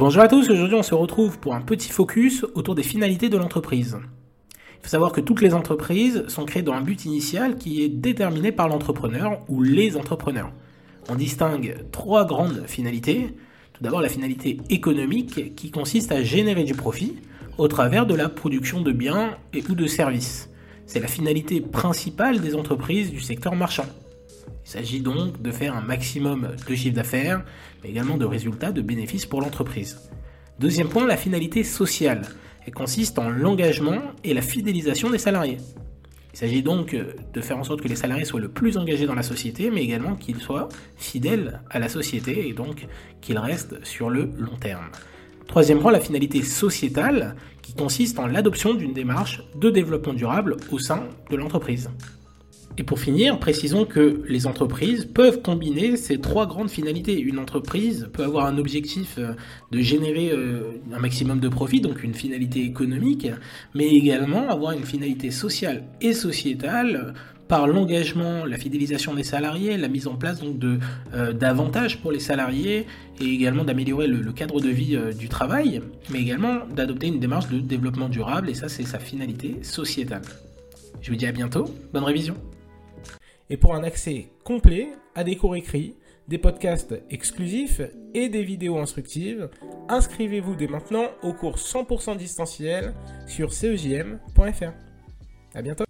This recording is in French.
Bonjour à tous, aujourd'hui on se retrouve pour un petit focus autour des finalités de l'entreprise. Il faut savoir que toutes les entreprises sont créées dans un but initial qui est déterminé par l'entrepreneur ou les entrepreneurs. On distingue trois grandes finalités. Tout d'abord la finalité économique qui consiste à générer du profit au travers de la production de biens et ou de services. C'est la finalité principale des entreprises du secteur marchand. Il s'agit donc de faire un maximum de chiffre d'affaires, mais également de résultats, de bénéfices pour l'entreprise. Deuxième point, la finalité sociale. Elle consiste en l'engagement et la fidélisation des salariés. Il s'agit donc de faire en sorte que les salariés soient le plus engagés dans la société, mais également qu'ils soient fidèles à la société et donc qu'ils restent sur le long terme. Troisième point, la finalité sociétale, qui consiste en l'adoption d'une démarche de développement durable au sein de l'entreprise. Et pour finir, précisons que les entreprises peuvent combiner ces trois grandes finalités. Une entreprise peut avoir un objectif euh, de générer euh, un maximum de profit, donc une finalité économique, mais également avoir une finalité sociale et sociétale par l'engagement, la fidélisation des salariés, la mise en place donc de euh, d'avantages pour les salariés et également d'améliorer le, cadre de vie du travail, mais également d'adopter une démarche de développement durable et ça c'est sa finalité sociétale. Je vous dis à bientôt, bonne révision. Et pour un accès complet à des cours écrits, des podcasts exclusifs et des vidéos instructives, inscrivez-vous dès maintenant au cours 100% distanciel sur cegm.fr. À bientôt.